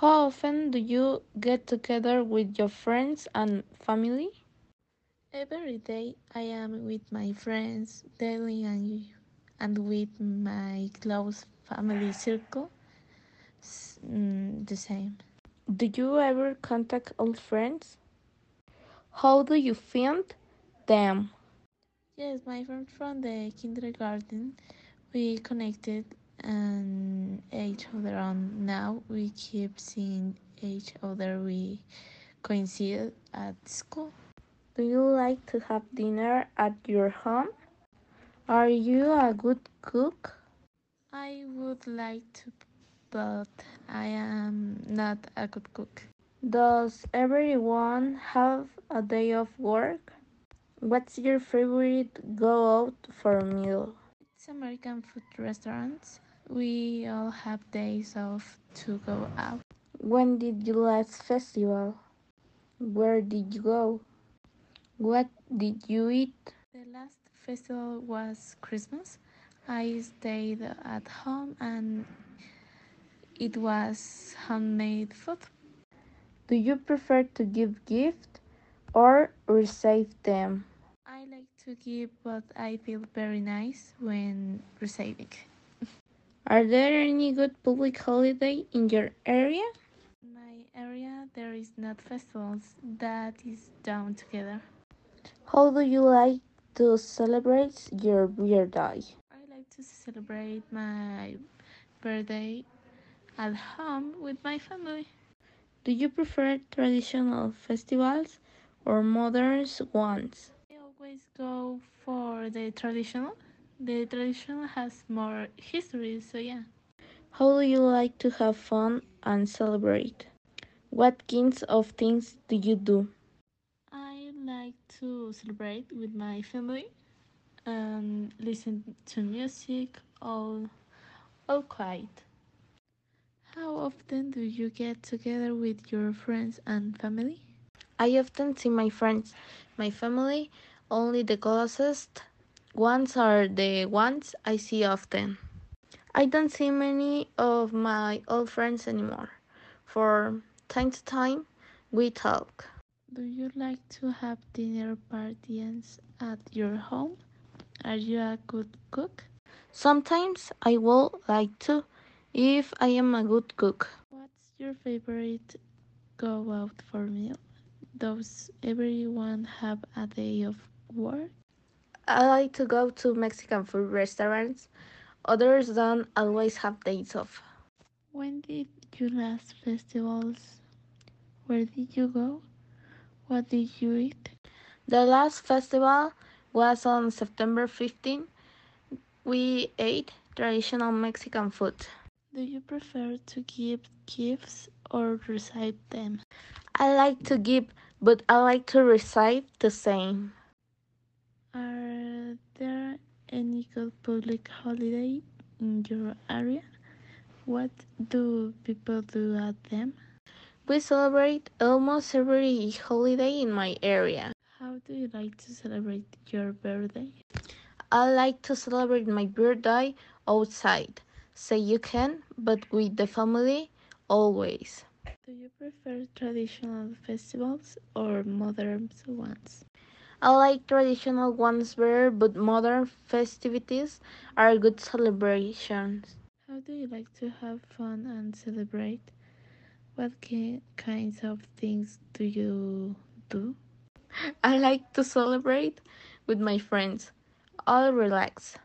How often do you get together with your friends and family? Every day I am with my friends daily and, and with my close family circle. Mm, the same. Do you ever contact old friends? How do you find them? Yes, my friend from the kindergarten. We connected and each other on now we keep seeing each other. We coincide at school. Do you like to have dinner at your home? Are you a good cook? I would like to but i am not a good cook. Does everyone have a day of work? What's your favorite go out for a meal? It's american food restaurants we all have days off to go out. When did you last festival? Where did you go? What did you eat? The last festival was Christmas. I stayed at home and it was handmade food. Do you prefer to give gifts or receive them? I like to give, but I feel very nice when receiving. Are there any good public holiday in your area? In my area, there is not festivals that is done together. How do you like to celebrate your birthday? I like to celebrate my birthday at home with my family. Do you prefer traditional festivals or modern ones? I always go for the traditional the tradition has more history, so yeah. How do you like to have fun and celebrate? What kinds of things do you do? I like to celebrate with my family and listen to music all all quiet. How often do you get together with your friends and family? I often see my friends, my family, only the closest ones are the ones I see often. I don't see many of my old friends anymore. For time to time, we talk. Do you like to have dinner parties at your home? Are you a good cook? Sometimes I would like to, if I am a good cook. What's your favorite go out for meal? Does everyone have a day of work? I like to go to Mexican food restaurants. Others don't always have days off. When did you last festivals? Where did you go? What did you eat? The last festival was on September 15. We ate traditional Mexican food. Do you prefer to give gifts or receive them? I like to give, but I like to receive the same. Are there any public holiday in your area? What do people do at them? We celebrate almost every holiday in my area. How do you like to celebrate your birthday? I like to celebrate my birthday outside. Say you can, but with the family always. Do you prefer traditional festivals or modern ones? I like traditional ones better, but modern festivities are good celebrations. How do you like to have fun and celebrate? What kinds of things do you do? I like to celebrate with my friends. I'll relax.